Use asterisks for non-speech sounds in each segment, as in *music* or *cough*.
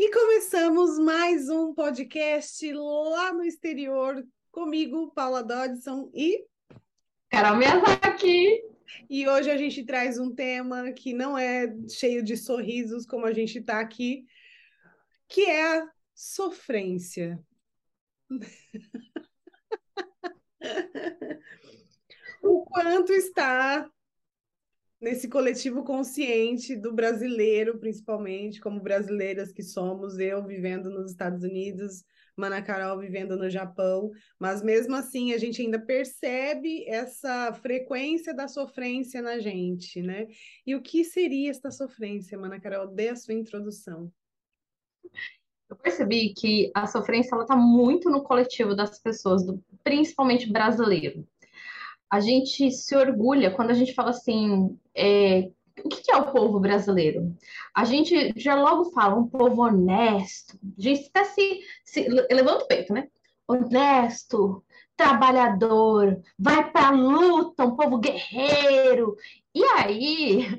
E começamos mais um podcast lá no exterior, comigo, Paula Dodson e Carol Miyazaki. E hoje a gente traz um tema que não é cheio de sorrisos como a gente está aqui, que é a sofrência. *laughs* o quanto está nesse coletivo consciente do brasileiro, principalmente, como brasileiras que somos, eu vivendo nos Estados Unidos, Mana Carol vivendo no Japão, mas mesmo assim a gente ainda percebe essa frequência da sofrência na gente, né? E o que seria esta sofrência, Mana Carol? Dê a sua introdução. Eu percebi que a sofrência ela está muito no coletivo das pessoas, do, principalmente brasileiro a gente se orgulha quando a gente fala assim, é, o que é o povo brasileiro? A gente já logo fala um povo honesto, a gente até se, se levanta o peito, né? Honesto, trabalhador, vai para a luta, um povo guerreiro. E aí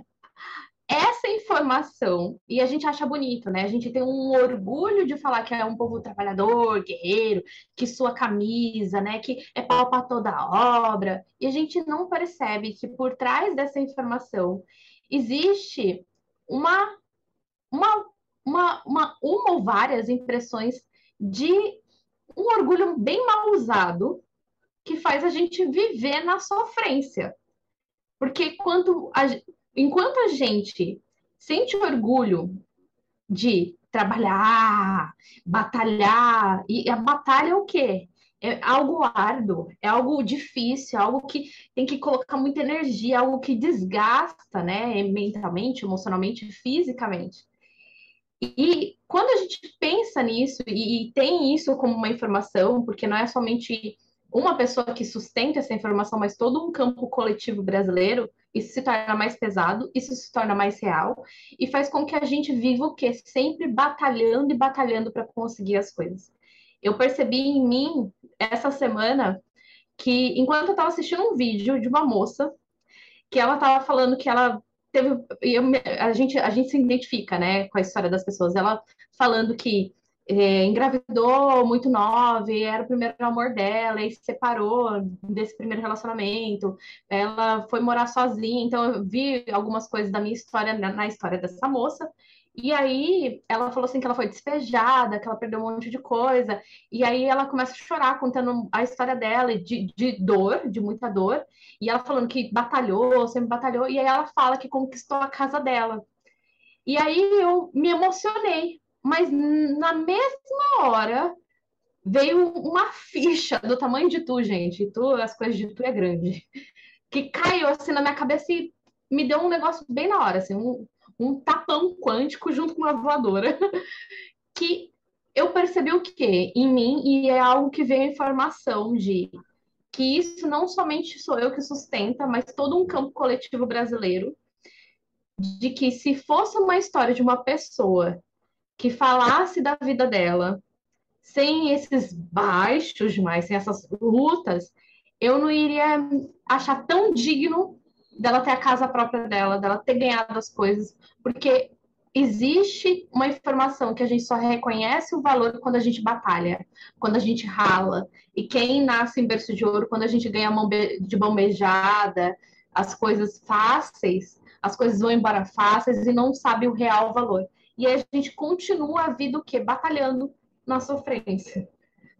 informação, e a gente acha bonito, né? A gente tem um orgulho de falar que é um povo trabalhador, guerreiro, que sua camisa, né? Que é pau para toda a obra. E a gente não percebe que por trás dessa informação existe uma, uma, uma, uma, uma ou várias impressões de um orgulho bem mal usado que faz a gente viver na sofrência. Porque quanto a, enquanto a gente sente orgulho de trabalhar, batalhar, e a batalha é o quê? É algo árduo, é algo difícil, é algo que tem que colocar muita energia, algo que desgasta, né, mentalmente, emocionalmente, fisicamente. E quando a gente pensa nisso e tem isso como uma informação, porque não é somente uma pessoa que sustenta essa informação, mas todo um campo coletivo brasileiro, isso se torna mais pesado, isso se torna mais real e faz com que a gente viva o quê? Sempre batalhando e batalhando para conseguir as coisas. Eu percebi em mim essa semana que enquanto eu estava assistindo um vídeo de uma moça que ela estava falando que ela teve eu, a gente a gente se identifica, né, com a história das pessoas. Ela falando que é, engravidou muito nova, era o primeiro amor dela, e se separou desse primeiro relacionamento. Ela foi morar sozinha, então eu vi algumas coisas da minha história na, na história dessa moça. E aí ela falou assim que ela foi despejada, que ela perdeu um monte de coisa. E aí ela começa a chorar contando a história dela de, de dor, de muita dor. E ela falando que batalhou, sempre batalhou. E aí ela fala que conquistou a casa dela. E aí eu me emocionei, mas na mesma hora veio uma ficha do tamanho de tu, gente. Tu, as coisas de tu é grande. Que caiu assim na minha cabeça e me deu um negócio bem na hora, assim, um, um tapão quântico junto com uma voadora. *laughs* que eu percebi o que em mim e é algo que veio a informação de que isso não somente sou eu que sustenta, mas todo um campo coletivo brasileiro de que se fosse uma história de uma pessoa que falasse da vida dela, sem esses baixos mais, sem essas lutas, eu não iria achar tão digno dela ter a casa própria dela, dela ter ganhado as coisas, porque existe uma informação que a gente só reconhece o valor quando a gente batalha, quando a gente rala. E quem nasce em berço de ouro, quando a gente ganha mão de mão beijada, as coisas fáceis, as coisas vão embora fáceis e não sabe o real valor. E a gente continua a vida o quê? Batalhando na sofrência.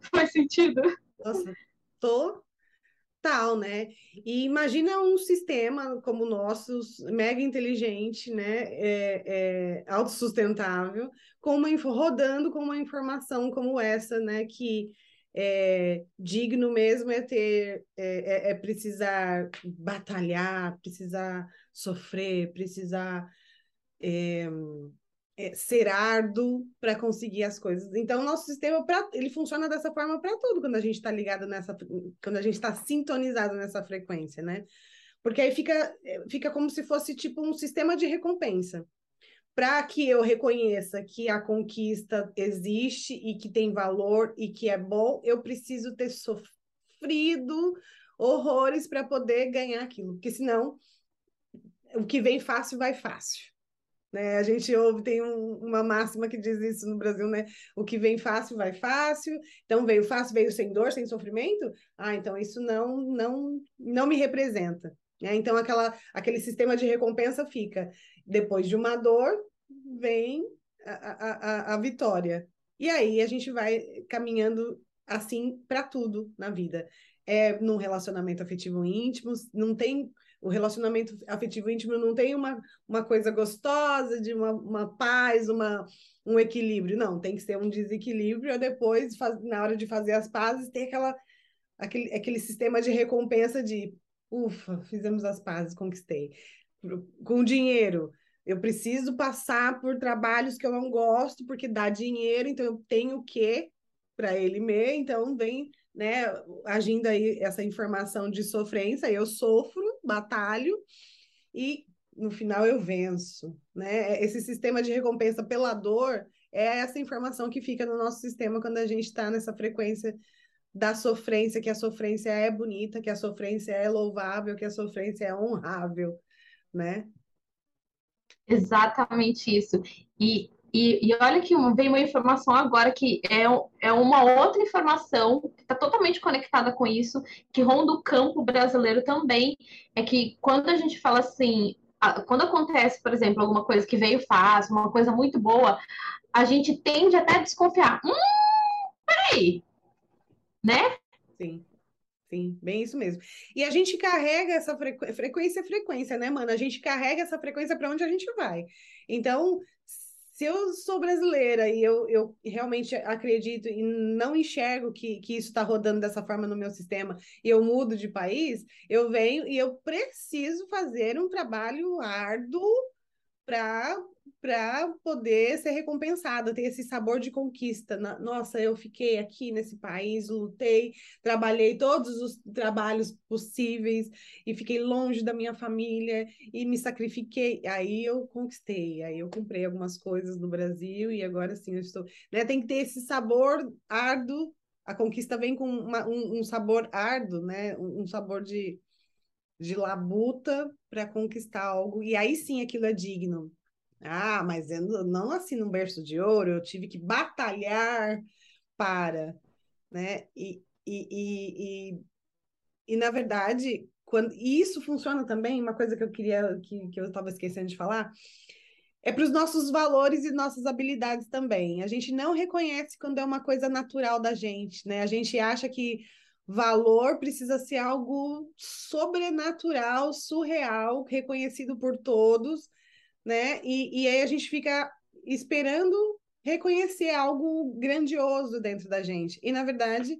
*laughs* Faz sentido? Nossa, total, né? E imagina um sistema como o nosso, mega inteligente, né? É, é, autossustentável, com uma, rodando com uma informação como essa, né? Que é, digno mesmo é ter, é, é, é precisar batalhar, precisar sofrer, precisar é, é, ser árduo para conseguir as coisas. Então, o nosso sistema pra, ele funciona dessa forma para tudo quando a gente está ligado nessa, quando a gente está sintonizado nessa frequência, né? Porque aí fica, é, fica como se fosse tipo um sistema de recompensa. Para que eu reconheça que a conquista existe e que tem valor e que é bom, eu preciso ter sofrido horrores para poder ganhar aquilo. Porque senão, o que vem fácil vai fácil. Né? A gente ouve, tem um, uma máxima que diz isso no Brasil, né? O que vem fácil vai fácil. Então veio fácil, veio sem dor, sem sofrimento. Ah, então isso não não não me representa. Né? Então aquela aquele sistema de recompensa fica depois de uma dor vem a, a, a, vitória. E aí a gente vai caminhando assim para tudo na vida. É num relacionamento afetivo íntimo, não tem o relacionamento afetivo íntimo não tem uma, uma coisa gostosa, de uma, uma paz, uma, um equilíbrio. Não, tem que ser um desequilíbrio, e depois, faz, na hora de fazer as pazes, ter aquela, aquele, aquele sistema de recompensa de ufa, fizemos as pazes, conquistei. Com dinheiro, eu preciso passar por trabalhos que eu não gosto, porque dá dinheiro, então eu tenho que para ele me, então vem né, agindo aí essa informação de sofrência, eu sofro, batalho e no final eu venço, né? Esse sistema de recompensa pela dor é essa informação que fica no nosso sistema quando a gente está nessa frequência da sofrência, que a sofrência é bonita, que a sofrência é louvável, que a sofrência é honrável, né? Exatamente isso. E e, e olha que vem uma informação agora que é, é uma outra informação que está totalmente conectada com isso, que ronda o campo brasileiro também, é que quando a gente fala assim, quando acontece, por exemplo, alguma coisa que veio fácil, uma coisa muito boa, a gente tende até a desconfiar. Hum, peraí, né? Sim. Sim, bem isso mesmo. E a gente carrega essa frequ... frequência, frequência, né, mano? A gente carrega essa frequência para onde a gente vai. Então, se eu sou brasileira e eu, eu realmente acredito e não enxergo que, que isso está rodando dessa forma no meu sistema e eu mudo de país, eu venho e eu preciso fazer um trabalho árduo para para poder ser recompensada, ter esse sabor de conquista. Nossa, eu fiquei aqui nesse país, lutei, trabalhei todos os trabalhos possíveis e fiquei longe da minha família e me sacrifiquei. Aí eu conquistei, aí eu comprei algumas coisas no Brasil e agora sim eu estou. Né? Tem que ter esse sabor árduo. A conquista vem com uma, um, um, sabor árduo, né? um, um sabor de, de labuta para conquistar algo, e aí sim aquilo é digno. Ah, mas eu não assim num berço de ouro, eu tive que batalhar para, né? E, e, e, e, e na verdade, quando e isso funciona também, uma coisa que eu queria, que, que eu estava esquecendo de falar, é para os nossos valores e nossas habilidades também. A gente não reconhece quando é uma coisa natural da gente, né? A gente acha que valor precisa ser algo sobrenatural, surreal, reconhecido por todos né? E, e aí a gente fica esperando reconhecer algo grandioso dentro da gente. E, na verdade,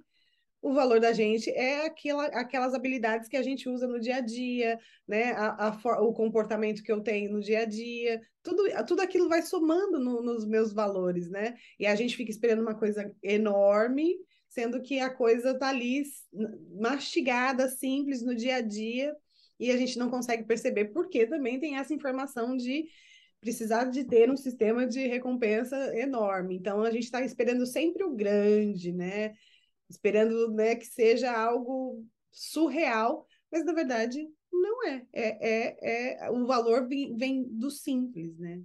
o valor da gente é aquela, aquelas habilidades que a gente usa no dia a dia, né? A, a, o comportamento que eu tenho no dia a dia, tudo, tudo aquilo vai somando no, nos meus valores, né? E a gente fica esperando uma coisa enorme, sendo que a coisa tá ali mastigada, simples no dia a dia, e a gente não consegue perceber porque também tem essa informação de precisar de ter um sistema de recompensa enorme. Então a gente está esperando sempre o grande, né? Esperando né, que seja algo surreal, mas na verdade não é. É, é, é o valor vem, vem do simples, né?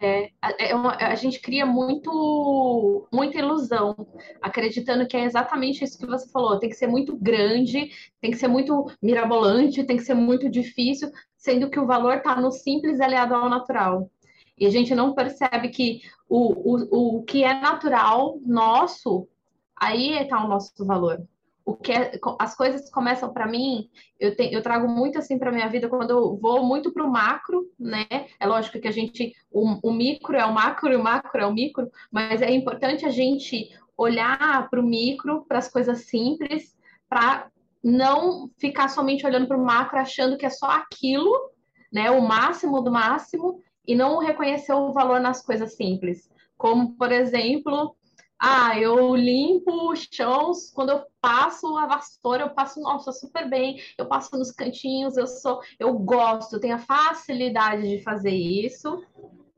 É, é uma, a gente cria muito, muita ilusão, acreditando que é exatamente isso que você falou. Tem que ser muito grande, tem que ser muito mirabolante, tem que ser muito difícil, sendo que o valor está no simples aliado ao natural. E a gente não percebe que o, o, o que é natural nosso, aí está o nosso valor o que é, as coisas começam para mim, eu, te, eu trago muito assim para minha vida quando eu vou muito para o macro, né? É lógico que a gente, o, o micro é o macro e o macro é o micro, mas é importante a gente olhar para o micro, para as coisas simples, para não ficar somente olhando para o macro achando que é só aquilo, né? O máximo do máximo e não reconhecer o valor nas coisas simples. Como, por exemplo, ah, eu limpo os chãos, quando eu passo a vassoura, eu passo, nossa, super bem, eu passo nos cantinhos, eu sou, eu gosto, eu tenho a facilidade de fazer isso,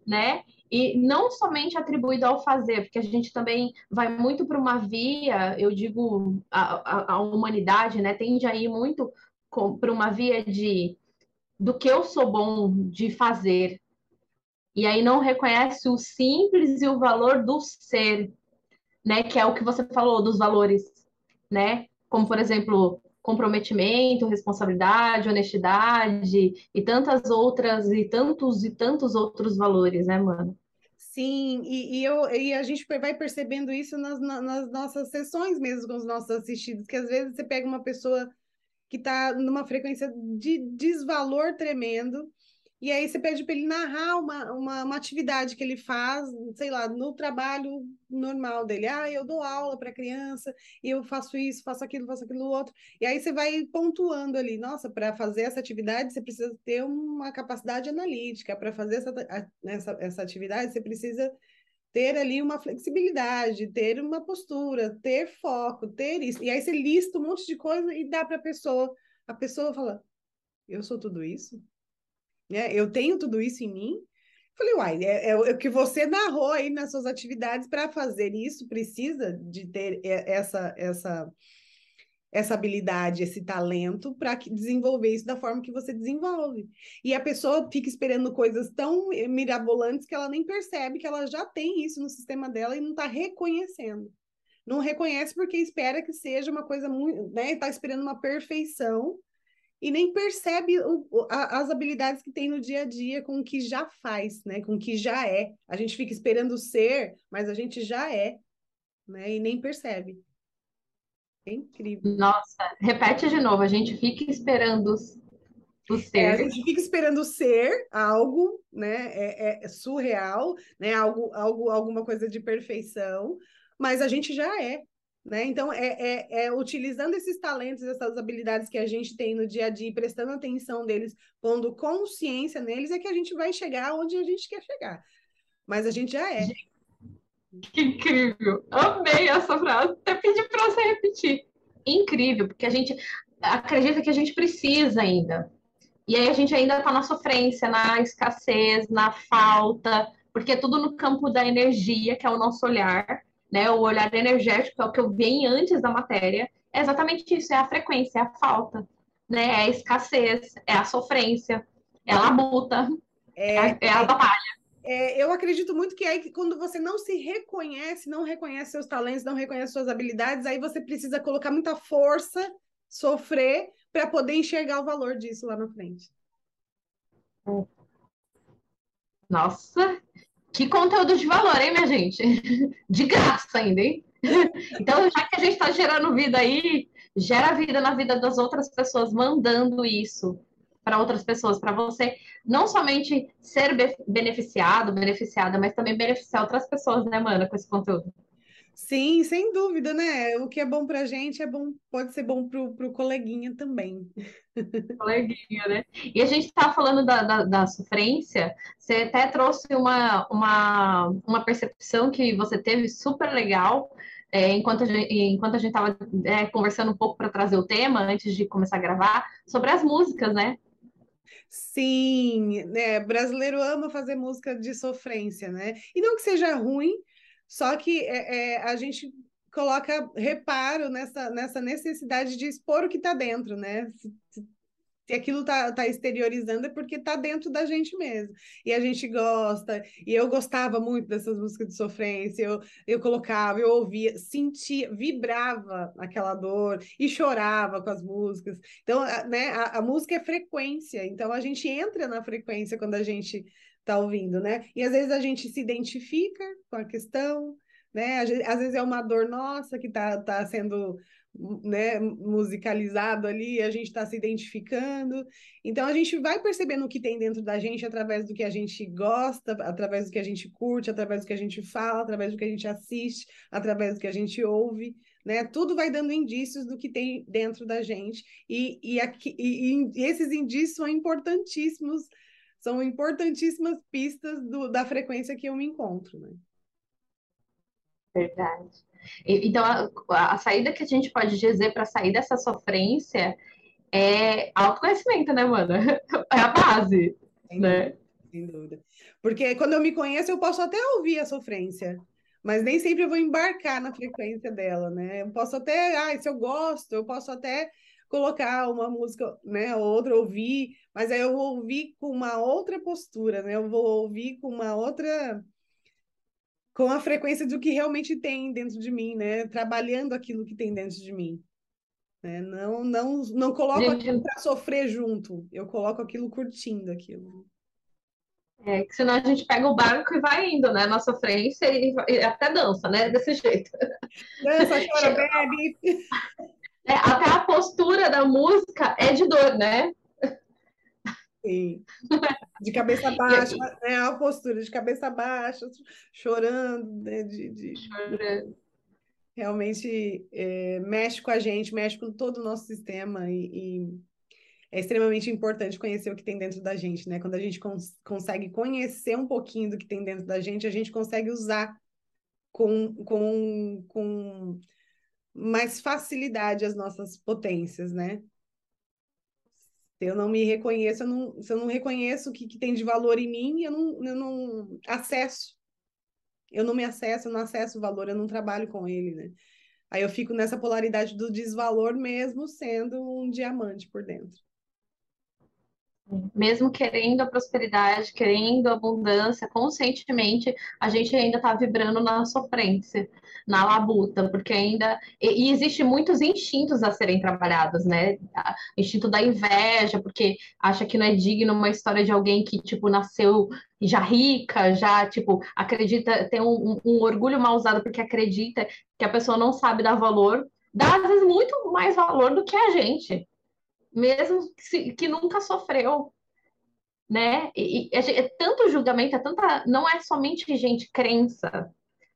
né? E não somente atribuído ao fazer, porque a gente também vai muito para uma via, eu digo, a, a, a, humanidade, né, tende a ir muito para uma via de do que eu sou bom de fazer, e aí não reconhece o simples e o valor do ser, né? Que é o que você falou dos valores, né? Como, por exemplo, comprometimento, responsabilidade, honestidade e tantas outras e tantos e tantos outros valores, né, mano? Sim, e, e, eu, e a gente vai percebendo isso nas, nas nossas sessões mesmo com os nossos assistidos, que às vezes você pega uma pessoa que está numa frequência de desvalor tremendo, e aí você pede para ele narrar uma, uma, uma, atividade que ele faz, sei lá, no trabalho normal dele. Ah, eu dou aula para criança, eu faço isso, faço aquilo, faço aquilo outro. E aí você vai pontuando ali, nossa, para fazer essa atividade você precisa ter uma capacidade analítica, para fazer essa, essa, essa atividade você precisa ter ali uma flexibilidade, ter uma postura, ter foco, ter isso. E aí você lista um monte de coisa e dá para a pessoa. A pessoa fala: Eu sou tudo isso? Né? Eu tenho tudo isso em mim. Falei, uai, é, é, o que você narrou aí nas suas atividades para fazer isso, precisa de ter essa, essa, essa habilidade, esse talento para desenvolver isso da forma que você desenvolve. E a pessoa fica esperando coisas tão mirabolantes que ela nem percebe que ela já tem isso no sistema dela e não está reconhecendo. Não reconhece porque espera que seja uma coisa muito, né? Está esperando uma perfeição e nem percebe o, a, as habilidades que tem no dia a dia com o que já faz, né? Com o que já é. A gente fica esperando ser, mas a gente já é, né? E nem percebe. É incrível. Nossa, repete de novo. A gente fica esperando o ser. É, a gente fica esperando ser algo, né? É, é surreal, né? Algo, algo, alguma coisa de perfeição, mas a gente já é. Né? Então, é, é, é, utilizando esses talentos, essas habilidades que a gente tem no dia a dia, prestando atenção deles, pondo consciência neles, é que a gente vai chegar onde a gente quer chegar. Mas a gente já é. Que incrível! Amei essa frase. Até pedi para você repetir. Incrível, porque a gente acredita que a gente precisa ainda. E aí a gente ainda está na sofrência, na escassez, na falta, porque é tudo no campo da energia, que é o nosso olhar né? O olhar energético é o que eu venho antes da matéria. É exatamente isso, é a frequência, é a falta, né? É a escassez, é a sofrência, é a labuta, é, é, é a batalha. É, eu acredito muito que aí quando você não se reconhece, não reconhece seus talentos, não reconhece suas habilidades, aí você precisa colocar muita força, sofrer para poder enxergar o valor disso lá na frente. Nossa, que conteúdo de valor, hein, minha gente? *laughs* De graça ainda, hein? *laughs* Então, já que a gente está gerando vida aí, gera vida na vida das outras pessoas, mandando isso para outras pessoas, para você não somente ser beneficiado, beneficiada, mas também beneficiar outras pessoas, né, Mana, com esse conteúdo. Sim, sem dúvida, né? O que é bom para a gente é bom, pode ser bom para o coleguinha também. *laughs* Coleguinha, né? E a gente está falando da, da, da, sofrência, você até trouxe uma, uma, uma percepção que você teve super legal. É, enquanto a gente estava é, conversando um pouco para trazer o tema, antes de começar a gravar, sobre as músicas, né? Sim, né? Brasileiro ama fazer música de sofrência, né? E não que seja ruim, só que é, é, a gente coloca reparo nessa, nessa necessidade de expor o que está dentro, né? Se, aquilo está tá exteriorizando é porque está dentro da gente mesmo. E a gente gosta, e eu gostava muito dessas músicas de sofrência, eu, eu colocava, eu ouvia, sentia, vibrava aquela dor e chorava com as músicas. Então, né, a, a música é frequência, então a gente entra na frequência quando a gente está ouvindo, né? E às vezes a gente se identifica com a questão, né? Às vezes é uma dor nossa que está tá sendo né, musicalizado ali, a gente está se identificando. Então a gente vai percebendo o que tem dentro da gente através do que a gente gosta, através do que a gente curte, através do que a gente fala, através do que a gente assiste, através do que a gente ouve. Né? Tudo vai dando indícios do que tem dentro da gente, e, e, aqui, e, e esses indícios são importantíssimos são importantíssimas pistas do, da frequência que eu me encontro, né? Verdade. Então, a, a saída que a gente pode dizer para sair dessa sofrência é autoconhecimento, né, mano? *laughs* É a base, sem né? Dúvida, sem dúvida. Porque quando eu me conheço, eu posso até ouvir a sofrência, mas nem sempre eu vou embarcar na frequência dela, né? Eu posso até, ah, se eu gosto, eu posso até colocar uma música, né, ou outra, ouvir, mas aí eu vou ouvir com uma outra postura, né? Eu vou ouvir com uma outra com a frequência do que realmente tem dentro de mim, né? Trabalhando aquilo que tem dentro de mim. Né? Não, não, não coloco Gente... aquilo para sofrer junto, eu coloco aquilo curtindo aquilo. É, que senão a gente pega o barco e vai indo, né, na sofrência e, e até dança, né, desse *laughs* jeito. Dança, chora, bebe. É, até a postura da música é de dor, né? Sim. *laughs* De cabeça baixa, né? A postura de cabeça baixa, chorando, né? De, de... Chorando. Realmente é, mexe com a gente, mexe com todo o nosso sistema e, e, é extremamente importante conhecer o que tem dentro da gente, né? Quando a gente cons consegue conhecer um pouquinho do que tem dentro da gente, a gente consegue usar com, com, com mais facilidade as nossas potências, né? Se eu não me reconheço, eu não, se eu não reconheço o que, que tem de valor em mim, eu não, eu não acesso. Eu não me acesso, eu não acesso o valor, eu não trabalho com ele, né? Aí eu fico nessa polaridade do desvalor mesmo sendo um diamante por dentro. Mesmo querendo a prosperidade, querendo a abundância, conscientemente, a gente ainda está vibrando na sofrência, na labuta, porque ainda. E, e existe muitos instintos a serem trabalhados, né? Instinto da inveja, porque acha que não é digno uma história de alguém que, tipo, nasceu já rica, já, tipo, acredita, tem um, um orgulho mal usado porque acredita que a pessoa não sabe dar valor, dá às vezes muito mais valor do que a gente mesmo que, que nunca sofreu, né? E, e é, é tanto julgamento, é tanta, não é somente gente crença,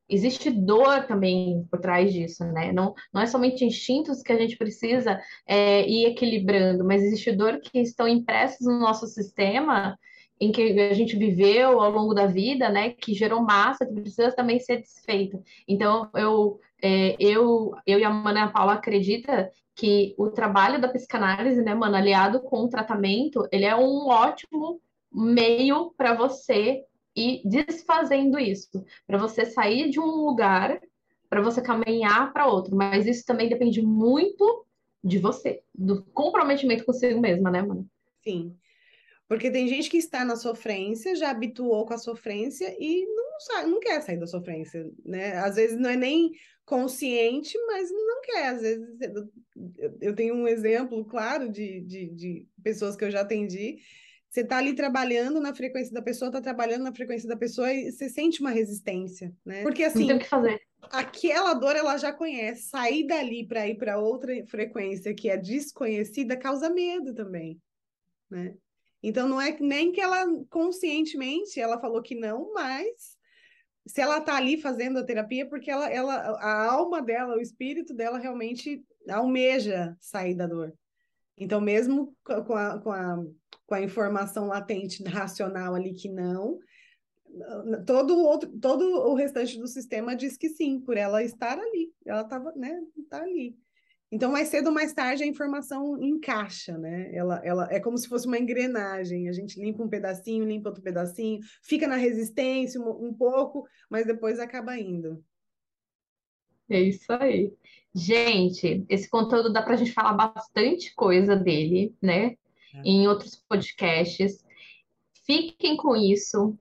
existe dor também por trás disso, né? Não, não é somente instintos que a gente precisa é, ir equilibrando, mas existe dor que estão impressos no nosso sistema em que a gente viveu ao longo da vida, né? Que gerou massa, que precisa também ser desfeita. Então, eu, é, eu, eu e a Mana Paula acredita que o trabalho da psicanálise, né, mano, aliado com o tratamento, ele é um ótimo meio para você ir desfazendo isso, para você sair de um lugar, para você caminhar para outro, mas isso também depende muito de você, do comprometimento consigo mesma, né, mano? Sim. Porque tem gente que está na sofrência, já habituou com a sofrência e não, sai, não quer sair da sofrência, né? Às vezes não é nem consciente, mas não quer. Às vezes eu tenho um exemplo claro de, de, de pessoas que eu já atendi. Você está ali trabalhando na frequência da pessoa, está trabalhando na frequência da pessoa e você sente uma resistência, né? Porque assim, não tem o que fazer. Aquela dor ela já conhece. Sair dali para ir para outra frequência que é desconhecida causa medo também, né? Então não é nem que ela conscientemente ela falou que não, mas se ela está ali fazendo a terapia, porque ela, ela, a alma dela, o espírito dela realmente almeja sair da dor. Então, mesmo com a, com a, com a informação latente *laughs* racional ali que não, todo o outro, todo o restante do sistema diz que sim, por ela estar ali. Ela estava, né, tá ali. Então, mais cedo ou mais tarde, a informação encaixa, né? Ela, ela é como se fosse uma engrenagem. A gente limpa um pedacinho, limpa outro pedacinho, fica na resistência um, um pouco, mas depois acaba indo. É isso aí. Gente, esse conteúdo dá para a gente falar bastante coisa dele, né? É. Em outros podcasts. Fiquem com isso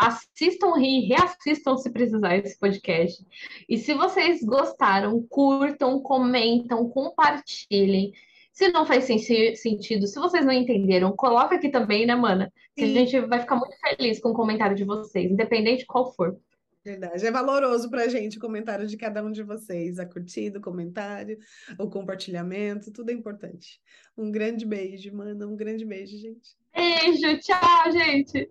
assistam e reassistam se precisar esse podcast. E se vocês gostaram, curtam, comentam, compartilhem. Se não faz sentido, se vocês não entenderam, coloca aqui também, né, mana? Que a gente vai ficar muito feliz com o comentário de vocês, independente de qual for. Verdade. É valoroso para a gente o comentário de cada um de vocês. A curtida, o comentário, o compartilhamento, tudo é importante. Um grande beijo, mana. Um grande beijo, gente. Beijo, tchau, gente.